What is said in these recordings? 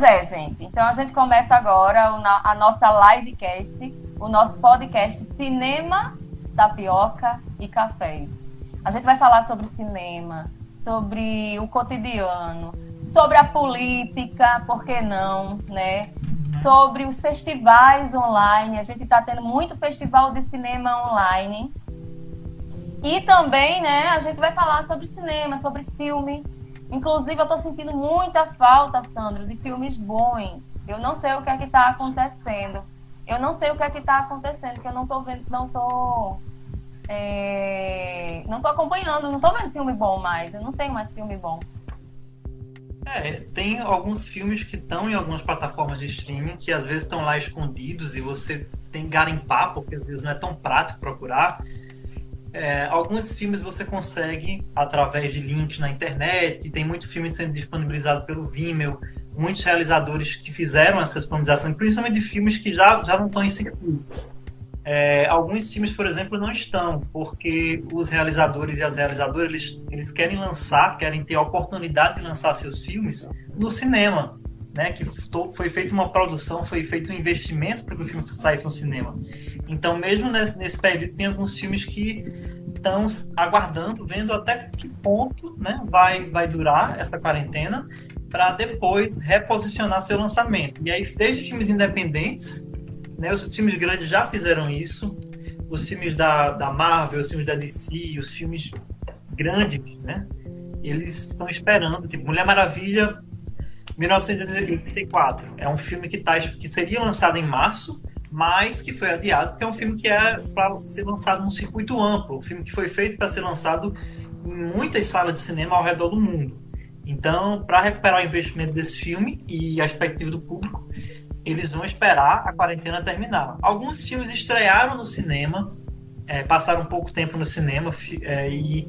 Pois é, gente. Então a gente começa agora a nossa livecast, o nosso podcast Cinema, Tapioca e Cafés. A gente vai falar sobre cinema, sobre o cotidiano, sobre a política, por que não, né? Sobre os festivais online. A gente está tendo muito festival de cinema online. E também, né, a gente vai falar sobre cinema, sobre filme. Inclusive, eu estou sentindo muita falta, Sandro, de filmes bons. Eu não sei o que é que está acontecendo. Eu não sei o que é que está acontecendo, que eu não estou vendo, não estou é... não tô acompanhando, não tô vendo filme bom mais. Eu não tenho mais filme bom. É, tem alguns filmes que estão em algumas plataformas de streaming que às vezes estão lá escondidos e você tem que garimpar, porque às vezes não é tão prático procurar. É, alguns filmes você consegue através de links na internet, tem muito filme sendo disponibilizado pelo Vimeo, muitos realizadores que fizeram essa disponibilização, principalmente de filmes que já, já não estão em circuito. É, alguns filmes, por exemplo, não estão, porque os realizadores e as realizadoras eles, eles querem lançar, querem ter a oportunidade de lançar seus filmes no cinema, né? Que foi feita uma produção, foi feito um investimento para que o filme saísse no cinema. Então, mesmo nesse, nesse período, tem alguns filmes que estão aguardando, vendo até que ponto né, vai, vai durar essa quarentena para depois reposicionar seu lançamento. E aí, desde filmes independentes né? Os filmes grandes já fizeram isso. Os filmes da, da Marvel, os filmes da DC, os filmes grandes, né? Eles estão esperando. Tipo, Mulher Maravilha, 1984. É um filme que, tá, que seria lançado em março, mas que foi adiado, porque é um filme que é para ser lançado num circuito amplo. Um filme que foi feito para ser lançado em muitas salas de cinema ao redor do mundo. Então, para recuperar o investimento desse filme e a expectativa do público, eles vão esperar a quarentena terminar. Alguns filmes estrearam no cinema, é, passaram pouco tempo no cinema é, e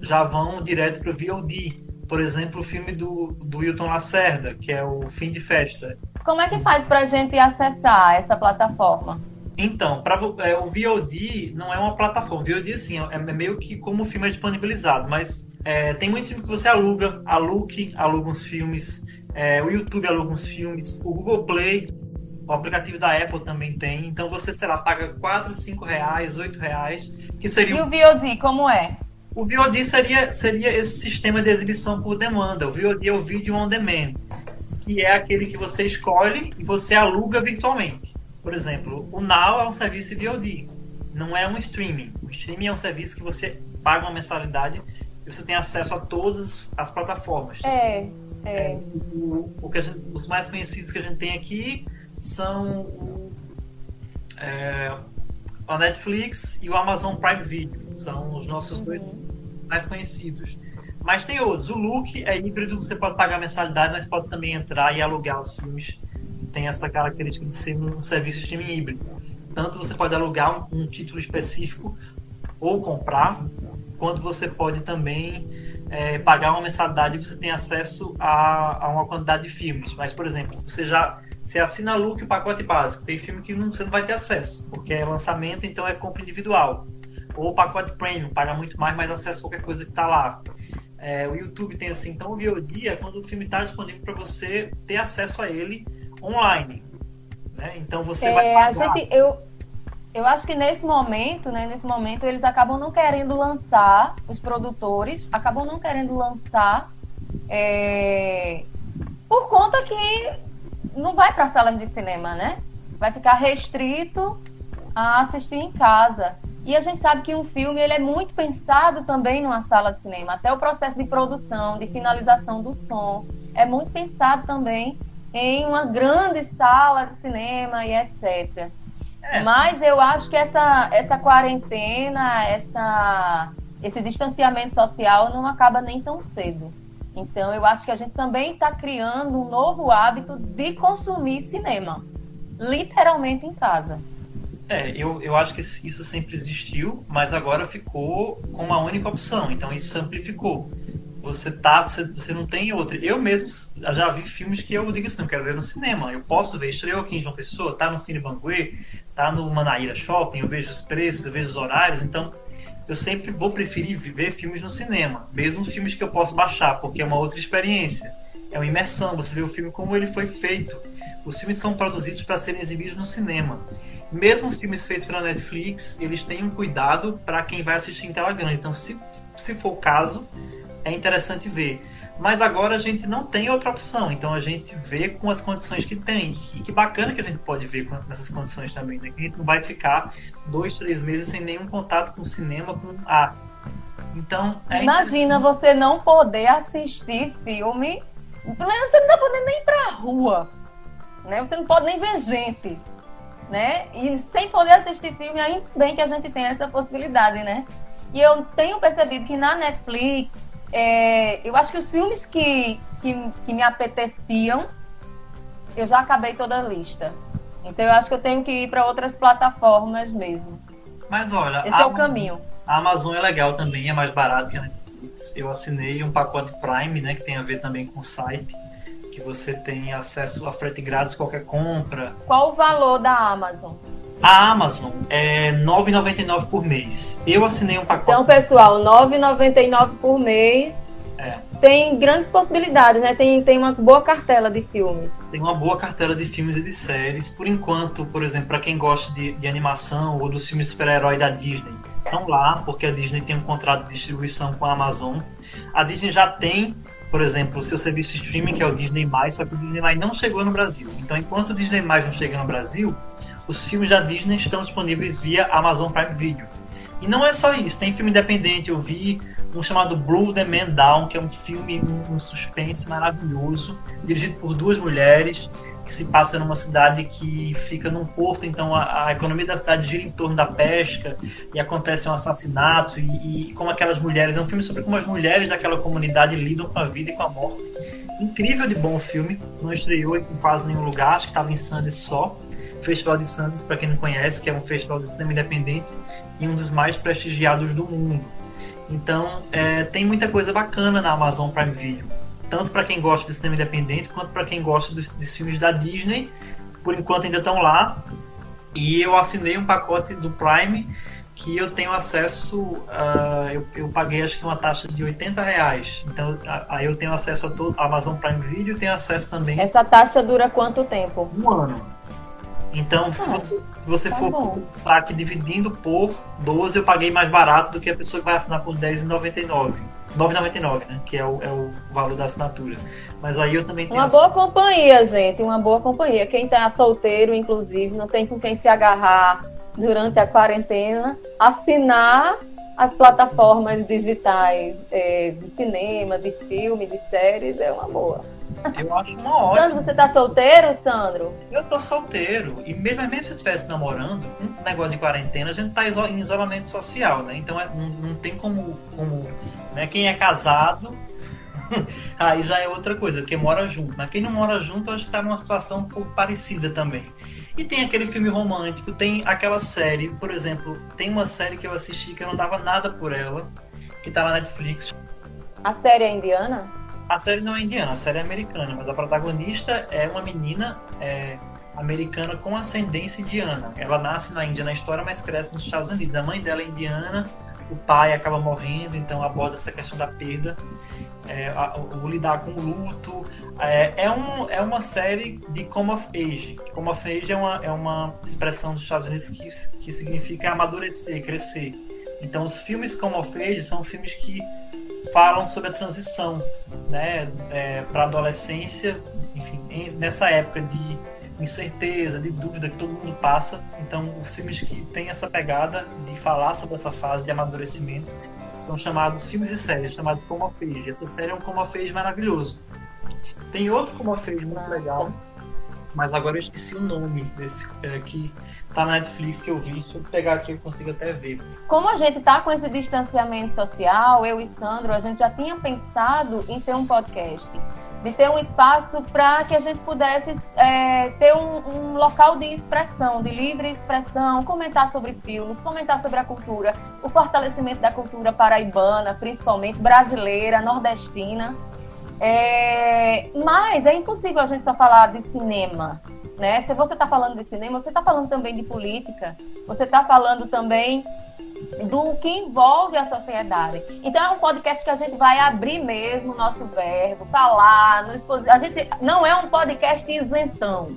já vão direto para o VOD. Por exemplo, o filme do, do Wilton Lacerda, que é o Fim de Festa. Como é que faz para a gente acessar essa plataforma? Então, pra, é, o VOD não é uma plataforma. O VOD, assim, é, é meio que como o filme é disponibilizado, mas é, tem muitos filmes que você aluga, a Look aluga uns filmes, é, o YouTube aluga uns filmes, o Google Play, o aplicativo da Apple também tem. Então você, sei lá, paga 4, 5 reais, 8 reais, que seria... E o VOD, como é? O VOD seria, seria esse sistema de exibição por demanda. O VOD é o Video On Demand, que é aquele que você escolhe e você aluga virtualmente. Por exemplo, o Now é um serviço de VOD, não é um streaming. O streaming é um serviço que você paga uma mensalidade e você tem acesso a todas as plataformas. É, é. é o, o que gente, os mais conhecidos que a gente tem aqui são é, a Netflix e o Amazon Prime Video. São os nossos uhum. dois mais conhecidos. Mas tem outros. O Look é híbrido, você pode pagar mensalidade, mas pode também entrar e alugar os filmes. Tem essa característica de ser um serviço de streaming híbrido. Tanto você pode alugar um, um título específico ou comprar, quanto você pode também é, pagar uma mensalidade e você tem acesso a, a, uma quantidade de filmes. Mas, por exemplo, se você já você assina a Look o pacote básico, tem filme que não, você não vai ter acesso, porque é lançamento, então é compra individual. Ou o pacote premium, paga muito mais, mas acessa qualquer coisa que está lá. É, o YouTube tem assim, então é quando o filme está disponível para você ter acesso a ele online. Né? Então você é, vai pagar. A gente, eu, eu acho que nesse momento, né, nesse momento, eles acabam não querendo lançar, os produtores acabam não querendo lançar é, por conta que não vai para salas de cinema, né? Vai ficar restrito a assistir em casa. E a gente sabe que um filme ele é muito pensado também numa sala de cinema. Até o processo de produção, de finalização do som, é muito pensado também em uma grande sala de cinema e etc. É. Mas eu acho que essa, essa quarentena, essa, esse distanciamento social não acaba nem tão cedo. Então, eu acho que a gente também está criando um novo hábito de consumir cinema, literalmente em casa. É, eu, eu acho que isso sempre existiu, mas agora ficou com uma única opção. Então, isso amplificou. Você tá, você, você não tem outra. Eu mesmo já vi filmes que eu digo assim, não quero ver no cinema. Eu posso ver, estreou aqui em João Pessoa, tá no Cine Banguê, tá no Manaíra Shopping, eu vejo os preços, eu vejo os horários, então eu sempre vou preferir ver filmes no cinema, mesmo filmes que eu posso baixar, porque é uma outra experiência. é uma imersão, você vê o filme como ele foi feito. Os filmes são produzidos para serem exibidos no cinema. Mesmo filmes feitos pela Netflix, eles têm um cuidado para quem vai assistir em tela grande. Então, se, se for o caso, é interessante ver. Mas agora a gente não tem outra opção, então a gente vê com as condições que tem. E que bacana que a gente pode ver com essas condições também, né? Que a gente não vai ficar dois, três meses sem nenhum contato com o cinema, com a. Então. É Imagina você não poder assistir filme. Primeiro, você não tá podendo nem ir pra rua. Né? Você não pode nem ver gente. Né? E sem poder assistir filme, ainda bem que a gente tem essa possibilidade, né? E eu tenho percebido que na Netflix é, eu acho que os filmes que, que, que me apeteciam, eu já acabei toda a lista. Então eu acho que eu tenho que ir para outras plataformas mesmo. Mas olha, esse é o caminho. A Amazon é legal também, é mais barato que a Netflix. Eu assinei um pacote Prime, né, que tem a ver também com o site, que você tem acesso a frete grátis qualquer compra. Qual o valor da Amazon? A Amazon é R$ 9,99 por mês. Eu assinei um pacote. Então, pessoal, R$ 9,99 por mês. É. Tem grandes possibilidades, né? Tem, tem uma boa cartela de filmes. Tem uma boa cartela de filmes e de séries. Por enquanto, por exemplo, para quem gosta de, de animação ou dos filmes super-herói da Disney, estão lá, porque a Disney tem um contrato de distribuição com a Amazon. A Disney já tem, por exemplo, o seu serviço de streaming, que é o Disney+, só que o Disney+, não chegou no Brasil. Então, enquanto o Disney+, não chega no Brasil, os filmes da Disney estão disponíveis via Amazon Prime Video. E não é só isso, tem filme independente. Eu vi um chamado Blue the Man Down, que é um filme, um, suspense maravilhoso, dirigido por duas mulheres, que se passa numa cidade que fica num porto, então a, a, economia da cidade gira em torno da pesca e acontece um assassinato e, e, como aquelas mulheres, é um filme sobre como as mulheres daquela comunidade lidam com a vida e com a morte. Incrível de bom filme, não estreou em quase nenhum lugar, acho que estava em Sandy só. Festival de Santos, para quem não conhece, que é um festival de cinema independente e um dos mais prestigiados do mundo. Então, é, tem muita coisa bacana na Amazon Prime Video, tanto para quem gosta de cinema independente quanto para quem gosta dos, dos, filmes da Disney. Por enquanto ainda estão lá. E eu assinei um pacote do Prime que eu tenho acesso. Uh, eu, eu, paguei acho que uma taxa de 80 reais. Então aí eu tenho acesso a todo a Amazon Prime Video e tenho acesso também. Essa taxa dura quanto tempo? Um ano. Então, se ah, você, se você tá for pensar que dividindo por 12, eu paguei mais barato do que a pessoa que vai assinar por R$10,99. 9,99, né? Que é o, é o valor da assinatura. Mas aí eu também tenho. Uma boa companhia, gente. Uma boa companhia. Quem tá solteiro, inclusive, não tem com quem se agarrar durante a quarentena, assinar as plataformas digitais é, de cinema, de filme, de séries é uma boa. Eu acho uma ótima. Sandro, você tá solteiro, Sandro? Eu tô solteiro. E mesmo, mesmo se eu estivesse namorando, um negócio de quarentena, a gente tá em isolamento social, né? Então é, não, não, tem como. como né? Quem é casado, aí já é outra coisa, porque mora junto. Mas quem não mora junto, acho que tá numa situação um pouco parecida também. E tem aquele filme romântico, tem aquela série, por exemplo, tem uma série que eu assisti que eu não dava nada por ela, que tá na Netflix. A série é indiana? A série não é indiana, a série é americana, mas a protagonista é uma menina é, americana com ascendência indiana. Ela nasce na Índia na história, mas cresce nos Estados Unidos. A mãe dela é indiana, o pai acaba morrendo, então aborda essa questão da perda, é, a, o, lidar com o luto. É, é, um, é uma série de come of age. Come of age é uma, é uma expressão dos Estados Unidos que, que significa amadurecer, crescer. Então, os filmes come of age são filmes que falam sobre a transição né, é, para a adolescência, enfim, nessa época de incerteza, de dúvida que todo mundo passa. Então, os filmes que têm essa pegada de falar sobre essa fase de amadurecimento são chamados filmes e séries, chamados Como a Fez. Essa série é um Como a Fez maravilhoso. Tem outro Como a Fez muito legal, mas agora eu esqueci o nome desse é, que tá na Netflix que eu vi. Deixa eu pegar aqui, eu consigo até ver. Como a gente tá com esse distanciamento social, eu e Sandro, a gente já tinha pensado em ter um podcast. De ter um espaço para que a gente pudesse é, ter um, um, local de expressão, de livre expressão, comentar sobre filmes, comentar sobre a cultura, o fortalecimento da cultura paraibana, principalmente brasileira, nordestina. É, mas é impossível a gente só falar de cinema, né? Se você está falando de cinema, você está falando também de política, você está falando também do que envolve a sociedade. Então é um podcast que a gente vai abrir mesmo o nosso verbo, falar, nos, a gente não é um podcast isentão.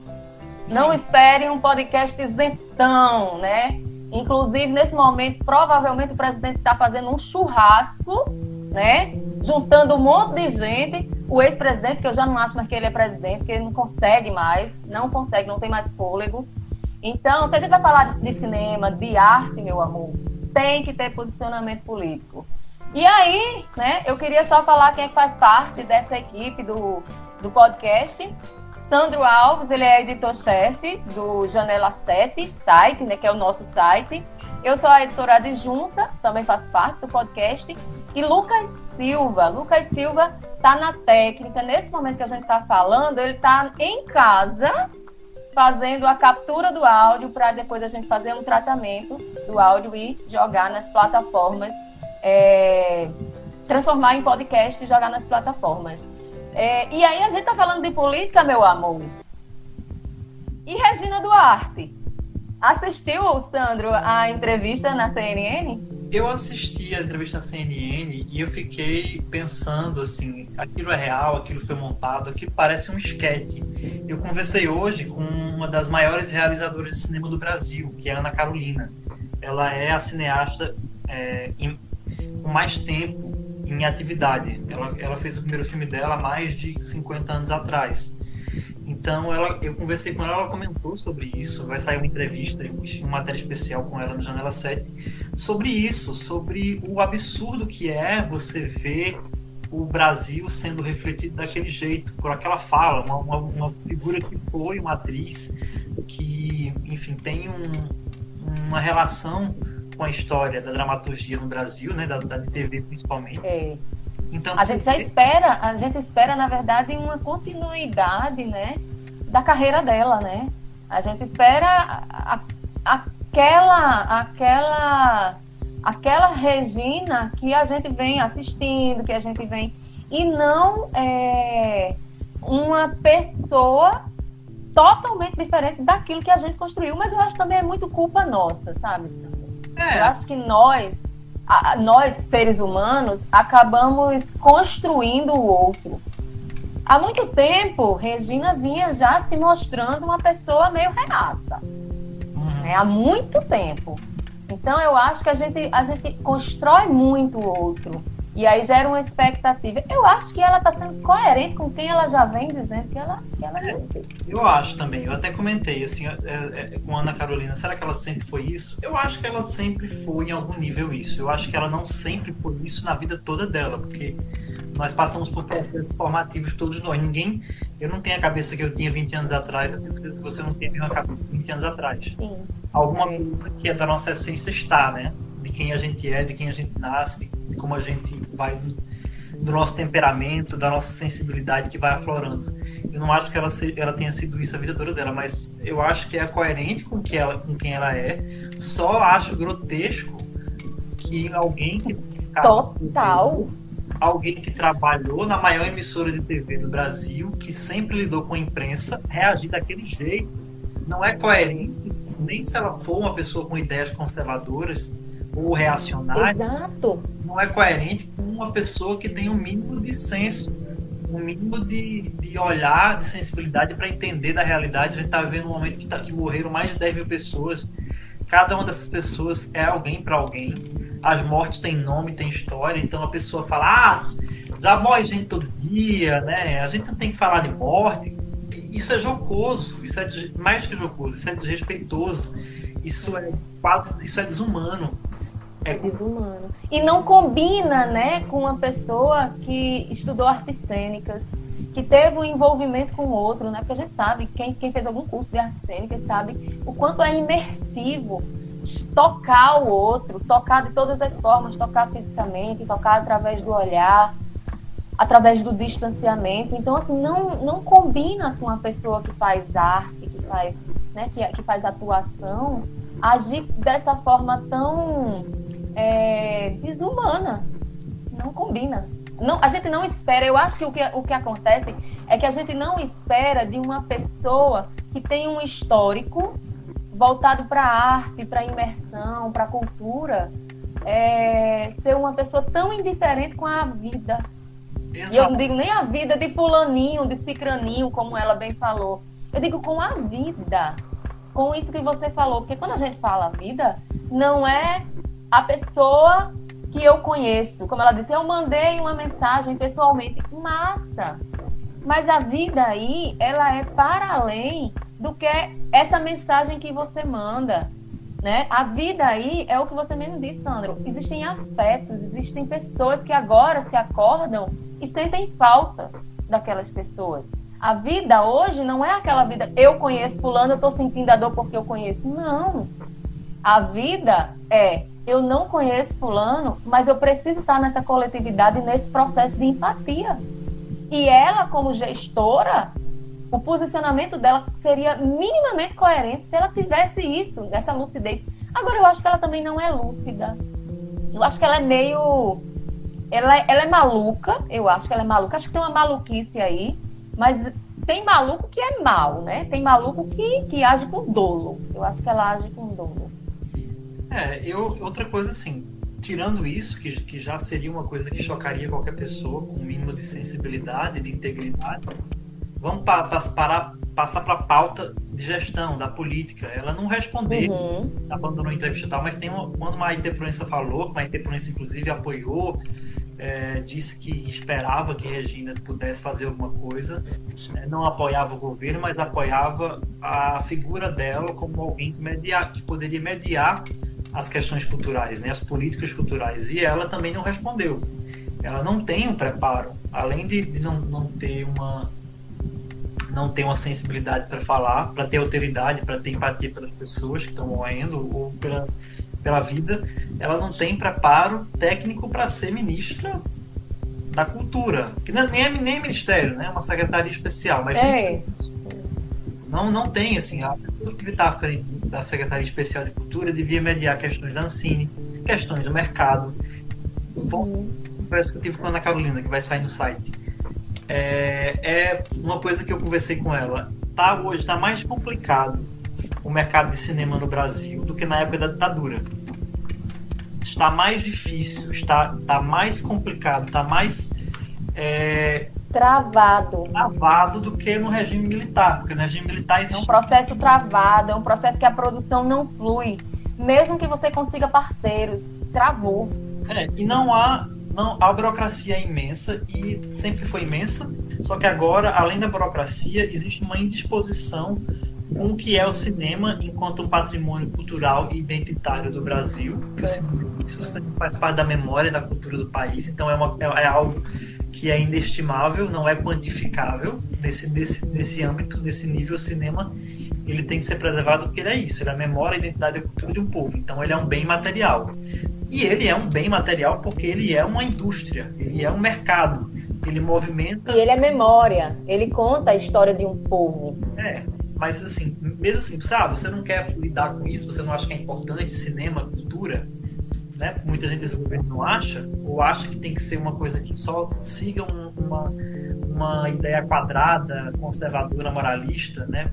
Sim. Não espere um podcast isentão, né? Inclusive, nesse momento, provavelmente o presidente está fazendo um churrasco, né? Juntando um monte de gente. O ex-presidente, que eu já não acho mais que ele é presidente, porque ele não consegue mais, não consegue, não tem mais fôlego. Então, se a gente vai falar de cinema, de arte, meu amor, tem que ter posicionamento político. E aí, né, eu queria só falar quem faz parte dessa equipe do, do podcast. Sandro Alves, ele é editor-chefe do Janela 7 site, né, que é o nosso site. Eu sou a editora adjunta, também faço parte do podcast. E Lucas Silva, Lucas Silva está na técnica. Nesse momento que a gente está falando, ele está em casa fazendo a captura do áudio para depois a gente fazer um tratamento do áudio e jogar nas plataformas, é, transformar em podcast e jogar nas plataformas. É, e aí a gente tá falando de política, meu amor. E Regina Duarte? Assistiu, Sandro, a entrevista na CNN? Eu assisti a entrevista na CNN e eu fiquei pensando assim, aquilo é real, aquilo foi montado, aquilo parece um esquete. Eu conversei hoje com uma das maiores realizadoras de cinema do Brasil, que é Ana Carolina. Ela é a cineasta é, em, com mais tempo em atividade. Ela, ela fez o primeiro filme dela há mais de 50 anos atrás. Então, ela, eu conversei com ela, ela comentou sobre isso. Vai sair uma entrevista, uma matéria especial com ela no Janela 7, sobre isso, sobre o absurdo que é você ver o Brasil sendo refletido daquele jeito, por aquela fala, uma, uma, uma figura que foi uma atriz que, enfim, tem um, uma relação com a história da dramaturgia no Brasil, né, da, da TV principalmente. É. Então, a gente já espera, a gente espera, na verdade, uma continuidade, né, da carreira dela, né? A gente espera a, a, aquela, aquela, aquela Regina que a gente vem assistindo, que a gente vem e não é, uma pessoa totalmente diferente daquilo que a gente construiu. Mas eu acho que também é muito culpa nossa, sabe? É. Eu acho que nós nós, seres humanos, acabamos construindo o outro. Há muito tempo, Regina vinha já se mostrando uma pessoa meio reaça. Uhum. Né? Há muito tempo. Então, eu acho que a gente, a gente constrói muito o outro. E aí gera uma expectativa. Eu acho que ela está sendo coerente com quem ela já vem dizendo que ela, que ela é, Eu acho também. Eu até comentei assim é, é, com a Ana Carolina. Será que ela sempre foi isso? Eu acho que ela sempre foi em algum nível isso. Eu acho que ela não sempre foi isso na vida toda dela, porque nós passamos por processos formativos todos nós. Ninguém. Eu não tenho a cabeça que eu tinha 20 anos atrás, eu tenho que você não tem a mesma cabeça 20 anos atrás. Sim. Alguma coisa que é da nossa essência está, né? de quem a gente é, de quem a gente nasce, de como a gente vai do nosso temperamento, da nossa sensibilidade que vai aflorando. Eu não acho que ela, se, ela tenha sido isso a vida toda dela, mas eu acho que é coerente com, que ela, com quem ela é. Só acho grotesco que alguém que. Total. Alguém que trabalhou na maior emissora de TV do Brasil, que sempre lidou com a imprensa, reagir daquele jeito. Não é coerente, nem se ela for uma pessoa com ideias conservadoras, ou reacionário, Exato. não é coerente com uma pessoa que tem um mínimo de senso, um mínimo de, de olhar, de sensibilidade para entender da realidade. A gente está vivendo um momento que, tá, que morreram mais de 10 mil pessoas. Cada uma dessas pessoas é alguém para alguém. As mortes têm nome, têm história. Então a pessoa fala: ah, já morre gente todo dia, né? A gente não tem que falar de morte. Isso é jocoso, isso é mais que jocoso, isso é desrespeitoso, isso é quase, isso é desumano. É desumano. E não combina, né, com uma pessoa que estudou artes cênicas, que teve um envolvimento com o outro, né? Porque a gente sabe, quem, quem fez algum curso de artes cênicas sabe o quanto é imersivo tocar o outro, tocar de todas as formas, tocar fisicamente, tocar através do olhar, através do distanciamento. Então, assim, não, não combina com a pessoa que faz arte, que faz, né, que, que faz atuação, agir dessa forma tão é, desumana. Não combina. Não, a gente não espera. Eu acho que o, que o que acontece é que a gente não espera de uma pessoa que tem um histórico voltado para a arte, para a imersão, para a cultura, é, ser uma pessoa tão indiferente com a vida. Exato. E eu não digo nem a vida de fulaninho, de cicraninho, como ela bem falou. Eu digo com a vida. Com isso que você falou. Porque quando a gente fala vida, não é a pessoa que eu conheço. Como ela disse, eu mandei uma mensagem pessoalmente. Massa! Mas a vida aí, ela é para além do que essa mensagem que você manda. Né? A vida aí é o que você mesmo disse, Sandro. Existem afetos, existem pessoas que agora se acordam e sentem falta daquelas pessoas. A vida hoje não é aquela vida, eu conheço fulano, eu estou sentindo a dor porque eu conheço. Não. A vida é, eu não conheço fulano, mas eu preciso estar nessa coletividade, nesse processo de empatia. E ela, como gestora, o posicionamento dela seria minimamente coerente se ela tivesse isso, essa lucidez. Agora, eu acho que ela também não é lúcida. Eu acho que ela é meio. Ela, ela é maluca, eu acho que ela é maluca. Acho que tem uma maluquice aí, mas tem maluco que é mal, né? Tem maluco que, que age com dolo. Eu acho que ela age com dolo. É, eu, outra coisa assim, tirando isso, que, que já seria uma coisa que chocaria qualquer pessoa com um mínimo de sensibilidade, de integridade, vamos pa, pa, parar, passar para a pauta de gestão, da política. Ela não respondeu, uhum. abandonou a entrevista e tal, mas tem uma, quando uma Proença falou, uma Proença inclusive apoiou, é, disse que esperava que Regina pudesse fazer alguma coisa, é, não apoiava o governo, mas apoiava a figura dela como alguém que, mediar, que poderia mediar as questões culturais, né, as políticas culturais. E ela também não respondeu. Ela não tem um preparo, além de, de não, não ter uma não ter uma sensibilidade para falar, para ter autoridade, para ter empatia pelas pessoas que estão morrendo ou pela, pela vida, ela não tem preparo técnico para ser ministra da cultura, que nem é nem ministério, né? É uma secretaria especial, mas é. não não tem assim a pessoa que está à frente da secretaria especial de cultura devia mediar questões da Ancine, questões do mercado. Uhum. Parece que eu tive com a Ana Carolina que vai sair no site é, é uma coisa que eu conversei com ela. Tá hoje está mais complicado o mercado de cinema no Brasil do que na época da ditadura. Está mais difícil, está, está mais complicado, está mais é, travado. Travado do que no regime militar, porque no regime militar existe... É um processo travado, é um processo que a produção não flui. Mesmo que você consiga parceiros, travou. É, e não há não, a burocracia é imensa e sempre foi imensa, só que agora, além da burocracia, existe uma indisposição com o que é o cinema enquanto um patrimônio cultural e identitário do Brasil, que o cinema, isso faz parte da memória da cultura do país, então é, uma, é, é algo que é inestimável, não é quantificável. Nesse, nesse, nesse âmbito, nesse nível, o cinema ele tem que ser preservado porque ele é isso, ele é a memória, a identidade e a cultura de um povo, então ele é um bem material. E ele é um bem material porque ele é uma indústria, ele é um mercado, ele movimenta. E ele é memória, ele conta a história de um povo. É, mas assim, mesmo assim, sabe, você não quer lidar com isso, você não acha que é importante cinema, cultura, né? Muita gente desse governo não acha, ou acha que tem que ser uma coisa que só siga uma, uma ideia quadrada, conservadora, moralista, né?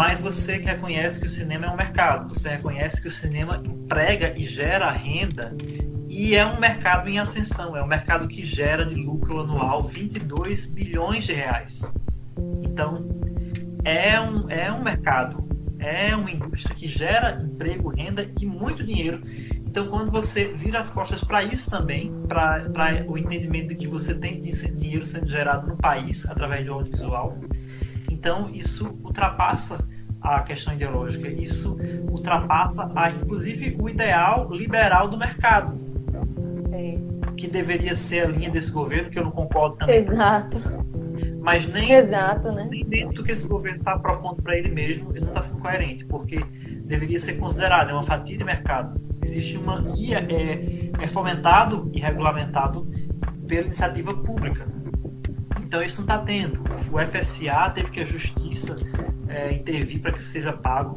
Mas você reconhece que o cinema é um mercado, você reconhece que o cinema emprega e gera renda e é um mercado em ascensão, é um mercado que gera de lucro anual 22 bilhões de reais. Então, é um, é um mercado, é uma indústria que gera emprego, renda e muito dinheiro. Então, quando você vira as costas para isso também, para o entendimento de que você tem dinheiro sendo gerado no país através do audiovisual, então, isso ultrapassa a questão ideológica, isso ultrapassa, a, inclusive, o ideal liberal do mercado, é. que deveria ser a linha desse governo, que eu não concordo também. Exato. Mas nem, Exato, né? nem dentro do que esse governo está propondo para ele mesmo, ele não está sendo coerente, porque deveria ser considerado é uma fatia de mercado. Existe uma. E é, é fomentado e regulamentado pela iniciativa pública. Então isso não está tendo. O FSA teve que a justiça é, intervir para que seja pago.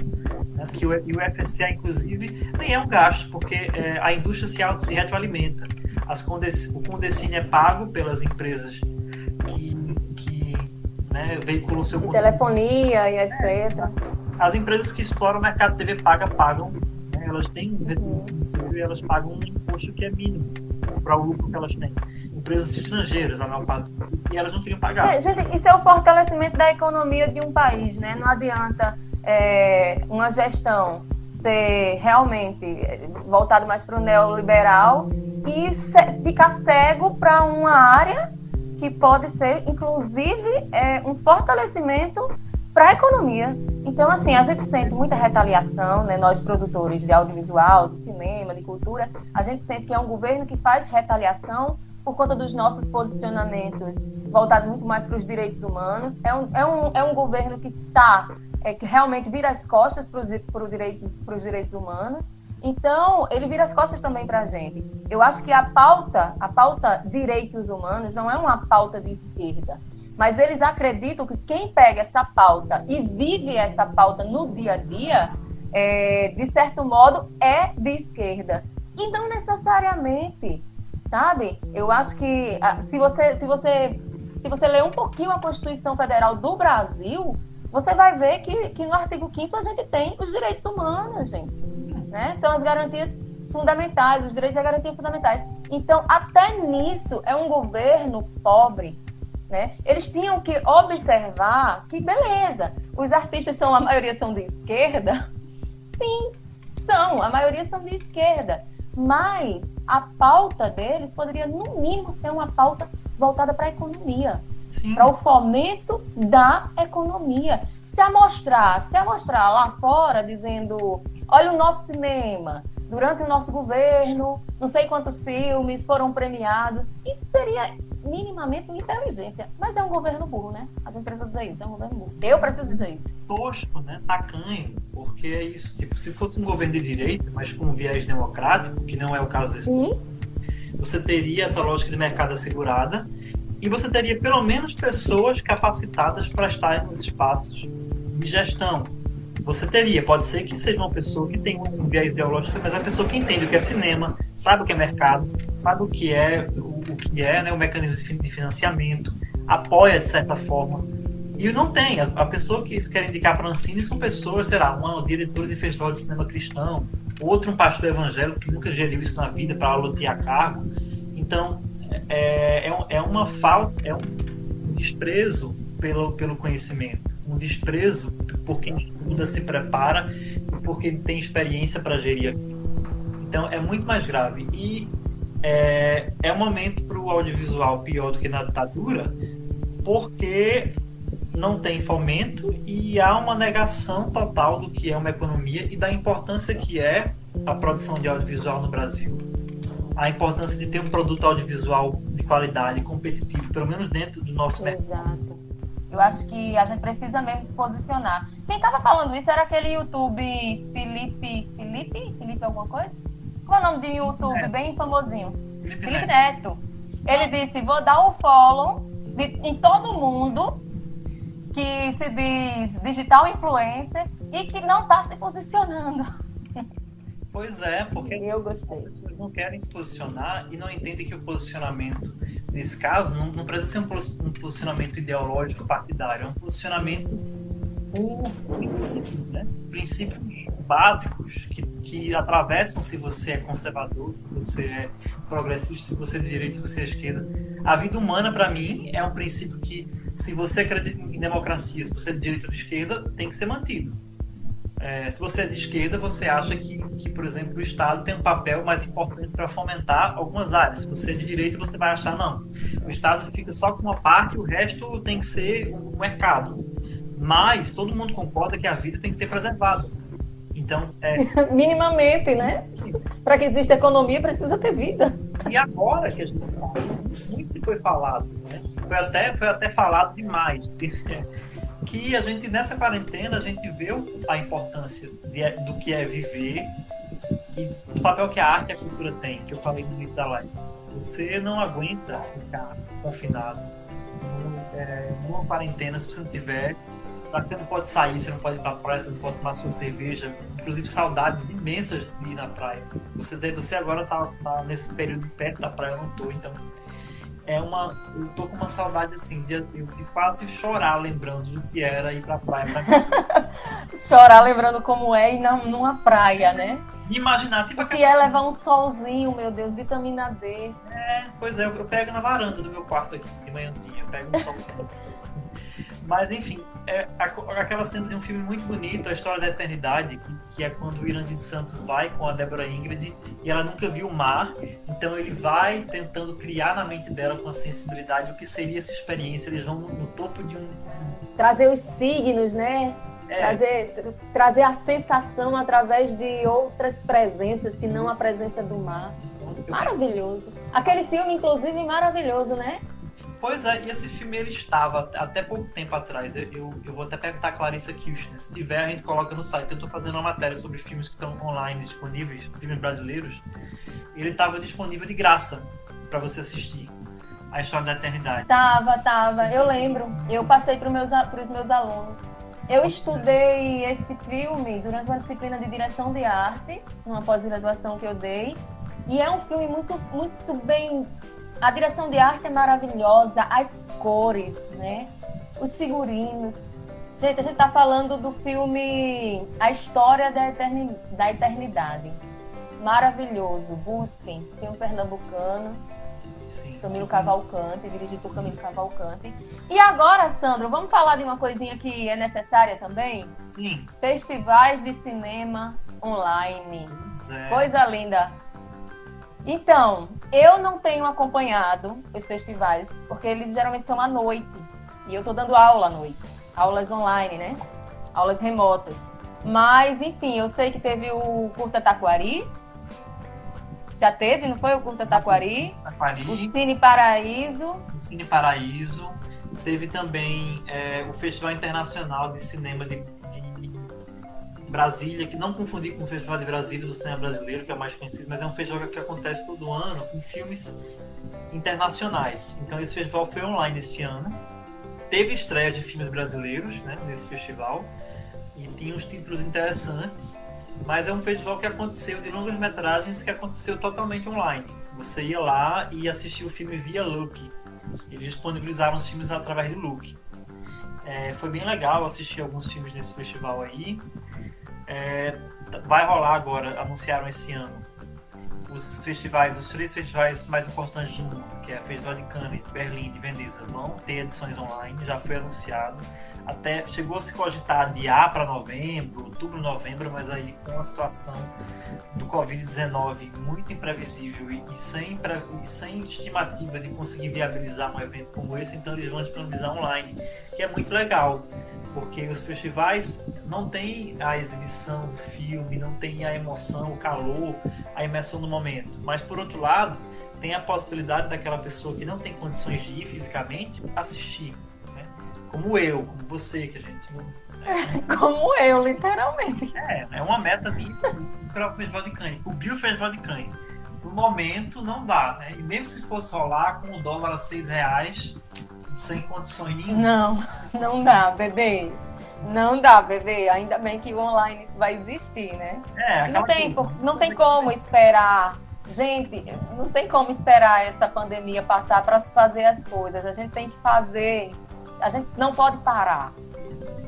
Né? Porque o, e o FSA, inclusive, nem é um gasto, porque é, a indústria se, auto, se retroalimenta. As condes, o Condecine é pago pelas empresas que, que né, veiculam seu conteúdo. telefonia e etc. É, as empresas que exploram o mercado TV paga pagam né, elas têm um retorno financeiro e elas pagam um imposto que é mínimo para o lucro que elas têm. Empresas estrangeiras, a maior parte, e elas não teriam pagado. É, gente, isso é o fortalecimento da economia de um país, né? Não adianta é, uma gestão ser realmente voltada mais para o neoliberal e ficar cego para uma área que pode ser, inclusive, é, um fortalecimento para a economia. Então, assim, a gente sente muita retaliação, né? Nós, produtores de audiovisual, de cinema, de cultura, a gente sente que é um governo que faz retaliação por conta dos nossos posicionamentos voltados muito mais para os direitos humanos. É um, é um, é um governo que está, é, que realmente vira as costas para os direitos, para os direitos humanos. Então, ele vira as costas também para a gente. Eu acho que a pauta, a pauta direitos humanos, não é uma pauta de esquerda mas eles acreditam que quem pega essa pauta e vive essa pauta no dia a dia, é, de certo modo, é de esquerda. E não necessariamente, sabe? Eu acho que ah, se você, se você, se você ler um pouquinho a Constituição Federal do Brasil, você vai ver que, que no artigo 5 a gente tem os direitos humanos, gente. Né? São as garantias fundamentais, os direitos e garantias fundamentais. Então, até nisso, é um governo pobre né? Eles tinham que observar que, beleza, os artistas são, a maioria são de esquerda. Sim, são, a maioria são de esquerda. Mas a pauta deles poderia, no mínimo, ser uma pauta voltada para a economia, para o fomento da economia. Se amostrar, se amostrar lá fora dizendo, olha o nosso cinema, durante o nosso governo, não sei quantos filmes foram premiados, isso seria minimamente inteligência. Mas é um governo burro, né? A gente precisa dizer isso, é um governo burro. Eu preciso dizer isso. Tosco, né? Tacanho, porque é isso. Tipo, se fosse um governo de direita, mas com um viés democrático, que não é o caso desse, Sim. você teria essa lógica de mercado assegurada e você teria pelo menos pessoas capacitadas para estar nos espaços de gestão. Você teria, pode ser que seja uma pessoa que tem um viés ideológico, mas é a pessoa que entende o que é cinema, sabe o que é mercado, sabe o que é o que é né, o mecanismo de financiamento, apoia de certa forma. E não tem. A, a pessoa que quer indicar para o Ancine são pessoas, será, uma diretora de festival de cinema cristão, outro um pastor evangélico que nunca geriu isso na vida para lotear cargo. Então, é, é, é uma falta, é um desprezo pelo, pelo conhecimento, um desprezo por quem estuda, se prepara e por quem tem experiência para gerir. Então, é muito mais grave. E é, é um momento para o audiovisual pior do que na ditadura, porque não tem fomento e há uma negação total do que é uma economia e da importância que é a produção de audiovisual no Brasil. A importância de ter um produto audiovisual de qualidade, competitivo, pelo menos dentro do nosso Exato. mercado. Eu acho que a gente precisa mesmo se posicionar. Quem estava falando isso era aquele YouTube Felipe. Felipe? Felipe alguma coisa? Qual é o nome de YouTube é. bem famosinho? Felipe, Felipe Neto. Ele disse: vou dar o follow de, em todo mundo que se diz digital influencer e que não está se posicionando. Pois é, porque eu gostei. as pessoas não querem se posicionar e não entendem que o posicionamento, nesse caso, não, não precisa ser um, posicionamento ideológico partidário, é um posicionamento por princípios, né? princípios básicos que, que atravessam se você é conservador, se você é progressista, se você é de direita, se você é esquerda. A vida humana, para mim, é um princípio que, se você acredita em democracia, se você é de direita ou de esquerda, tem que ser mantido. É, se você é de esquerda, você acha que, que, por exemplo, o Estado tem um papel mais importante para fomentar algumas áreas. Se você é de direita, você vai achar não. O Estado fica só com uma parte, o resto tem que ser o mercado. Mas todo mundo concorda que a vida tem que ser preservada. Então, é... minimamente, né? Para que exista economia, precisa ter vida. E agora que a gente fala, isso foi falado, né? Foi até, foi até falado demais. Que a gente, nessa quarentena, a gente viu a importância de, do que é viver e do papel que a arte e a cultura tem, que eu falei no início da live. Você não aguenta ficar confinado é, numa quarentena se você não tiver você não pode sair, você não pode ir pra praia, você não pode tomar sua cerveja. Inclusive, saudades imensas de ir na praia. Você, você agora tá, tá nesse período perto da praia, eu não tô, então. É uma. Eu tô com uma saudade assim, de, de quase chorar lembrando do que era ir pra praia. Pra chorar lembrando como é ir na, numa praia, né? imaginar, tipo Que é levar um solzinho, meu Deus, vitamina D. É, pois é, eu pego na varanda do meu quarto aqui, de manhãzinha, eu pego um sol. Mas enfim, é, aquela cena de um filme muito bonito, a história da eternidade, que, é quando o Irã de Santos vai com a Débora Ingrid e ela nunca viu o mar, então ele vai tentando criar na mente dela com a sensibilidade o que seria essa experiência. Eles vão no, no topo de um. Trazer os signos, né? É. Trazer, trazer a sensação através de outras presenças que não a presença do mar. Maravilhoso. Aquele filme, inclusive, maravilhoso, né? Pois é, e esse filme ele estava até pouco tempo atrás. Eu, eu, eu vou até perguntar a Clarissa Kirchner. Se tiver, a gente coloca no site. Eu estou fazendo uma matéria sobre filmes que estão online disponíveis, filmes brasileiros. Ele estava disponível de graça para você assistir. A História da Eternidade. Tava, tava. Eu lembro. Eu passei para meus, os meus alunos. Eu estudei esse filme durante uma disciplina de direção de arte, numa pós-graduação que eu dei. E é um filme muito, muito bem a direção de arte é maravilhosa, as cores, né? Os figurinos. Gente, a gente tá falando do filme A História da, Eterni... da Eternidade. Maravilhoso. Busquem. Filme pernambucano. Sim. Camilo Cavalcante, dirigido por Camilo Cavalcante. E agora, Sandro, vamos falar de uma coisinha que é necessária também? Sim. Festivais de cinema online. É. Coisa linda. Então, eu não tenho acompanhado os festivais, porque eles geralmente são à noite. E eu estou dando aula à noite. Aulas online, né? Aulas remotas. Mas, enfim, eu sei que teve o Curta Taquari. Já teve, não foi o Curta Taquari? Taquari. O Cine Paraíso. O Cine Paraíso. Teve também é, o Festival Internacional de Cinema de Brasília, que não confundir com o Festival de Brasília do Cinema Brasileiro, que é o mais conhecido, mas é um festival que acontece todo ano com filmes internacionais. Então esse festival foi online esse ano. Teve estreia de filmes brasileiros né, nesse festival e tinha uns títulos interessantes, mas é um festival que aconteceu de longas metragens que aconteceu totalmente online. Você ia lá e assistia o filme via Look. Eles disponibilizaram os filmes através do Look. É, foi bem legal assistir alguns filmes nesse festival aí. É, vai rolar agora, anunciaram esse ano, os festivais, os três festivais mais importantes do mundo, que é o Festival de Cannes, Berlim e de Veneza, vão ter edições online, já foi anunciado. Até chegou a se cogitar adiar para novembro, outubro, novembro, mas aí com a situação do Covid-19 muito imprevisível e, e, sem, e sem estimativa de conseguir viabilizar um evento como esse, então eles vão disponibilizar online, que é muito legal porque os festivais não tem a exibição do filme, não tem a emoção, o calor, a imersão do momento. Mas por outro lado, tem a possibilidade daquela pessoa que não tem condições de ir fisicamente assistir, né? Como eu, como você, que a gente não Como eu, literalmente. É, é uma meta de para o Festival de Cannes, o Festival de Cannes. No momento não dá, né? E mesmo se fosse rolar com o dólar a seis reais, sem condições nenhuma. Não, não dá, bebê. Não dá, bebê. Ainda bem que o online vai existir, né? É, não tem, não tem como esperar. Gente, não tem como esperar essa pandemia passar para fazer as coisas. A gente tem que fazer. A gente não pode parar.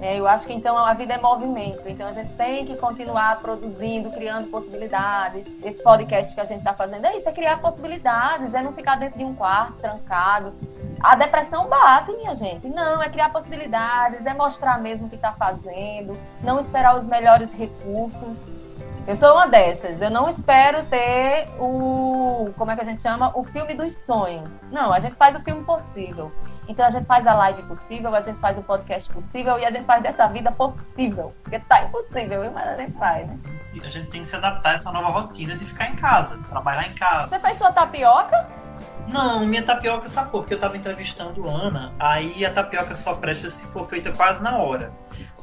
É, eu acho que então a vida é movimento, então a gente tem que continuar produzindo, criando possibilidades. Esse podcast que a gente está fazendo é isso, é criar possibilidades, é não ficar dentro de um quarto trancado. A depressão bate, minha gente. Não, é criar possibilidades, é mostrar mesmo o que está fazendo, não esperar os melhores recursos. Eu sou uma dessas. Eu não espero ter o. Como é que a gente chama? O filme dos sonhos. Não, a gente faz o filme possível. Então a gente faz a live possível, a gente faz o podcast possível e a gente faz dessa vida possível. Porque tá impossível, mas a gente faz, né? A gente tem que se adaptar a essa nova rotina de ficar em casa, trabalhar em casa. Você faz sua tapioca? Não, minha tapioca sacou, porque eu tava entrevistando Ana, aí a tapioca só presta se for feita quase na hora.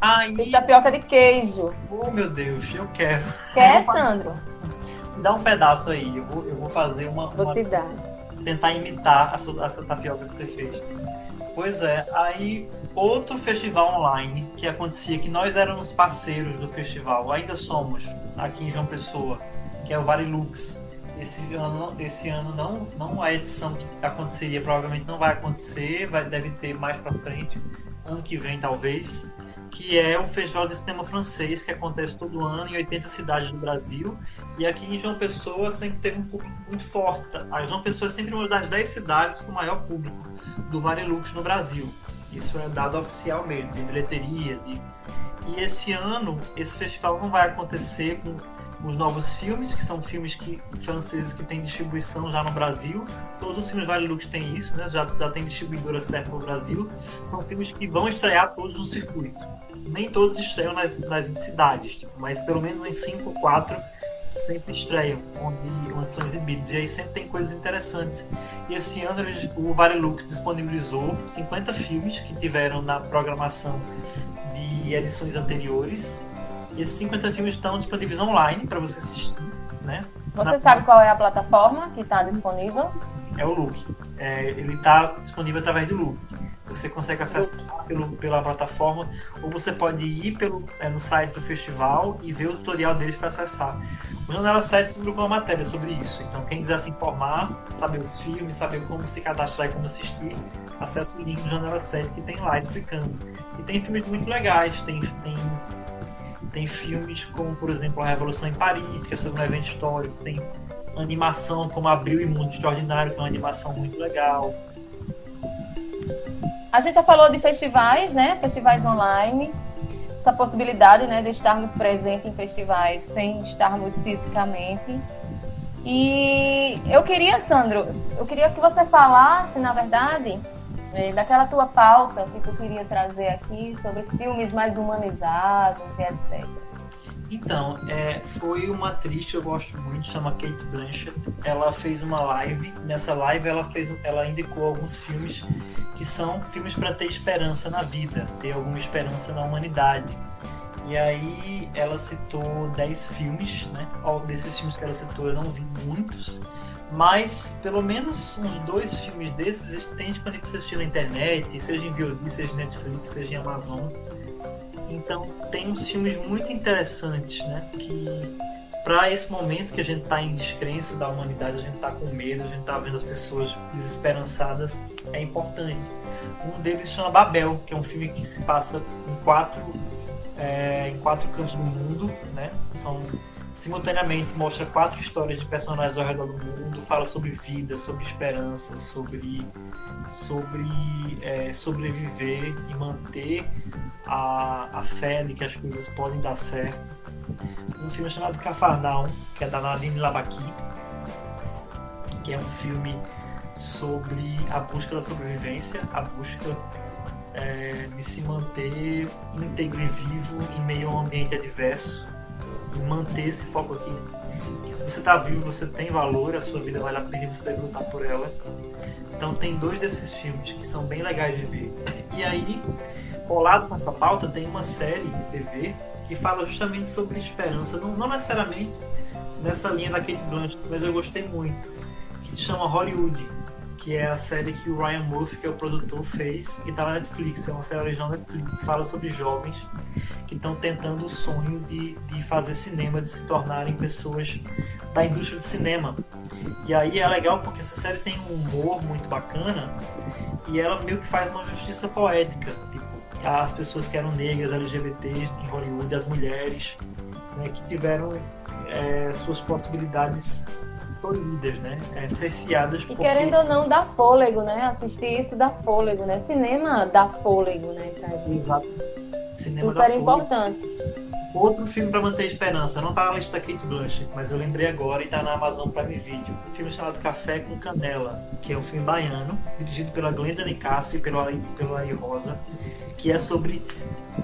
Aí... Tem tapioca de queijo. Oh, meu Deus, eu quero. Quer, eu Sandro? Me dá um pedaço aí, eu vou, eu vou fazer uma... Vou uma... te dar tentar imitar essa, essa tapioca que você fez. Pois é, aí outro festival online que acontecia, que nós éramos parceiros do festival, ainda somos aqui em João Pessoa, que é o Varilux. Esse ano, esse ano não, não a edição que aconteceria provavelmente não vai acontecer, vai, deve ter mais para frente, ano que vem talvez, que é um festival de cinema francês que acontece todo ano em 80 cidades do Brasil e aqui em João Pessoa sempre teve um público muito forte. Tá? A João Pessoa é sempre uma das 10 cidades com o maior público do Varilux no Brasil. Isso é dado oficial mesmo, de bilheteria. De... E esse ano, esse festival não vai acontecer com os novos filmes, que são filmes que, franceses que têm distribuição já no Brasil. Todos os filmes Vale Lux têm isso, né? já, já tem distribuidora certa no Brasil. São filmes que vão estrear todos no circuito. Nem todos estreiam nas, nas cidades, tipo, mas pelo menos uns 5 ou 4 sempre estreiam, onde, onde são exibidos. E aí sempre tem coisas interessantes. E esse ano o Vale Lux disponibilizou 50 filmes que tiveram na programação de edições anteriores e esses 50 filmes estão disponíveis online para você assistir, né? Você Na... sabe qual é a plataforma que está disponível? É o Look. É, ele está disponível através do Look. Você consegue acessar pelo, pela plataforma ou você pode ir pelo, é, no site do festival e ver o tutorial deles para acessar. O Janela 7 publicou uma matéria sobre isso. Então, quem quiser se informar, saber os filmes, saber como se cadastrar e como assistir, acesse o link do Janela 7 que tem lá explicando. E tem filmes muito legais, tem, tem tem filmes como, por exemplo, A Revolução em Paris, que é sobre um evento histórico. Tem animação como Abril e Mundo Extraordinário, que é uma animação muito legal. A gente já falou de festivais, né? Festivais online. Essa possibilidade né, de estarmos presentes em festivais sem estarmos fisicamente. E eu queria, Sandro, eu queria que você falasse, na verdade, é, daquela tua pauta que tu queria trazer aqui sobre filmes mais humanizados e etc. Então, é, foi uma atriz que eu gosto muito, chama Kate Blanchett. Ela fez uma live. Nessa live, ela fez, ela indicou alguns filmes que são filmes para ter esperança na vida, ter alguma esperança na humanidade. E aí, ela citou 10 filmes, né? Desses filmes que ela citou, eu não vi muitos mas pelo menos uns dois filmes desses tem disponível para assistir na internet, seja em VOD, seja em Netflix, seja em Amazon. Então tem uns filmes muito interessantes, né? Que para esse momento que a gente está em descrença da humanidade, a gente está com medo, a gente está vendo as pessoas desesperançadas, é importante. Um deles chama Babel, que é um filme que se passa em quatro, é, em quatro cantos do mundo, né? São simultaneamente mostra quatro histórias de personagens ao redor do mundo, fala sobre vida, sobre esperança, sobre, sobre é, sobreviver e manter a, a fé de que as coisas podem dar certo. Um filme chamado Cafarnaum, que é da Nadine Labaki, que é um filme sobre a busca da sobrevivência, a busca é, de se manter íntegro e vivo em meio a um ambiente adverso manter esse foco aqui. Que se você está vivo, você tem valor, a sua vida vale a pena e você deve lutar por ela. Então tem dois desses filmes que são bem legais de ver. E aí, colado com essa pauta, tem uma série de TV que fala justamente sobre esperança, não, não necessariamente nessa linha da Kate Blanchett, mas eu gostei muito, que se chama Hollywood, que é a série que o Ryan Murphy, que é o produtor, fez, que está na Netflix, é uma série original Netflix, fala sobre jovens que estão tentando o sonho de, de fazer cinema, de se tornarem pessoas da indústria de cinema. E aí é legal porque essa série tem um humor muito bacana e ela meio que faz uma justiça poética. Tipo, as pessoas que eram negras, LGBTs em Hollywood, as mulheres, né, que tiveram é, suas possibilidades tolhidas, né? É, cerceadas. E porque... querendo ou não, dá fôlego, né? Assistir isso dá fôlego, né? Cinema dá fôlego, né, pra gente. Exato. Cinema Super da importante. Outro filme para manter a esperança, não tá na lista da Kate Blanchett, mas eu lembrei agora e tá na Amazon Prime Video. Um filme chamado Café com Canela, que é um filme baiano, dirigido pela Glenda Nicásio e pelo Ari, pelo Ari Rosa, que é sobre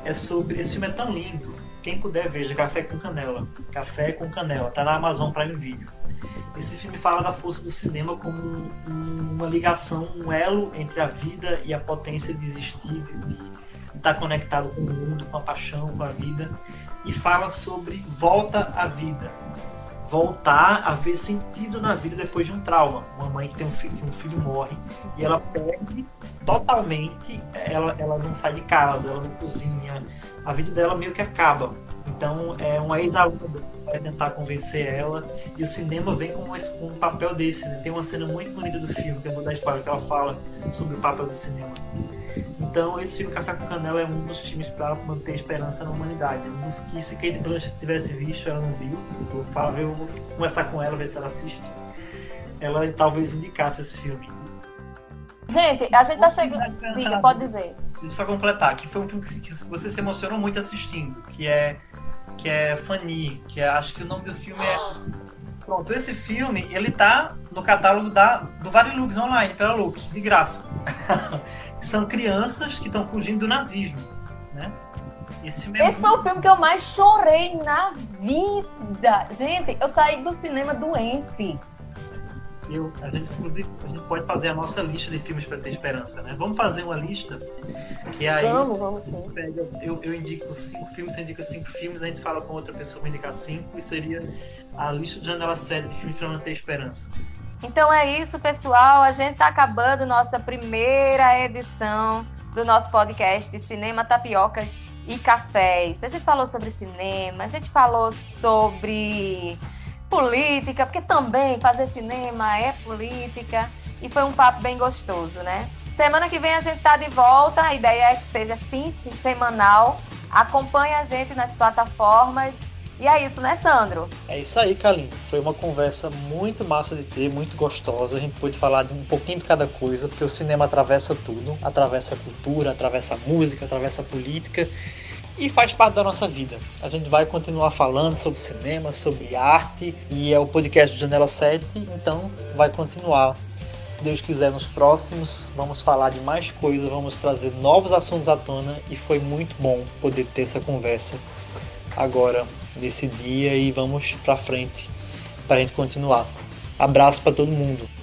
é sobre esse filme é tão lindo. Quem puder veja Café com Canela. Café com Canela, tá na Amazon Prime Video. Esse filme fala da força do cinema como um, uma ligação, um elo entre a vida e a potência de existir, de, estar tá conectado com o mundo, com a paixão, com a vida, e fala sobre volta à vida. Voltar a ver sentido na vida depois de um trauma. Uma mãe que tem um filho, um filho morre e ela perde totalmente, ela, ela não sai de casa, ela não cozinha, a vida dela meio que acaba. Então é uma ex-aluna vai tentar convencer ela e o cinema vem com, com um papel desse. Né? Tem uma cena muito bonita do filme que eu vou dar spoiler que ela fala sobre o papel do cinema Então, esse filme Café com Canela é um dos filmes para manter esperança na humanidade. Um dos que, se Kate Blanchett tivesse visto, ela não viu. Eu vou, eu vou conversar com ela, ver se ela assiste. Ela talvez indicasse esse filme. Gente, a gente tá chegando. Diga, pode dizer. Só completar, que foi um filme que você se emocionou muito assistindo, que é que é Fanny, que é, acho que o nome do filme é Pronto, esse filme, ele tá no catálogo da, do Varilux online, pela Look, de graça. São crianças que estão fugindo do nazismo, né? Esse, é esse foi o filme que eu mais chorei na vida. Gente, eu saí do cinema doente. Eu, a gente, inclusive, a gente pode fazer a nossa lista de filmes para ter esperança, né? Vamos fazer uma lista que aí vamos, vamos sim. Pega, eu, eu indico cinco filmes, você indica cinco filmes, a gente fala com outra pessoa para indicar cinco e seria a lista de janela 7 de filmes para ter esperança. Então é isso, pessoal. A gente está acabando nossa primeira edição do nosso podcast Cinema Tapiocas e Cafés. A gente falou sobre cinema, a gente falou sobre política, porque também fazer cinema é política. E foi um papo bem gostoso, né? Semana que vem a gente tá de volta. A ideia é que seja sim, sim semanal. Acompanhe a gente nas plataformas. E é isso, né, Sandro? É isso aí, Kaline. Foi uma conversa muito massa de ter, muito gostosa. A gente pôde falar de um pouquinho de cada coisa, porque o cinema atravessa tudo. Atravessa a cultura, atravessa a música, atravessa a política e faz parte da nossa vida. A gente vai continuar falando sobre cinema, sobre arte e é o podcast Janela 7, então vai continuar. Se Deus quiser, nos próximos vamos falar de mais coisas, vamos trazer novos assuntos à tona e foi muito bom poder ter essa conversa agora nesse dia e vamos para frente para a gente continuar. Abraço para todo mundo.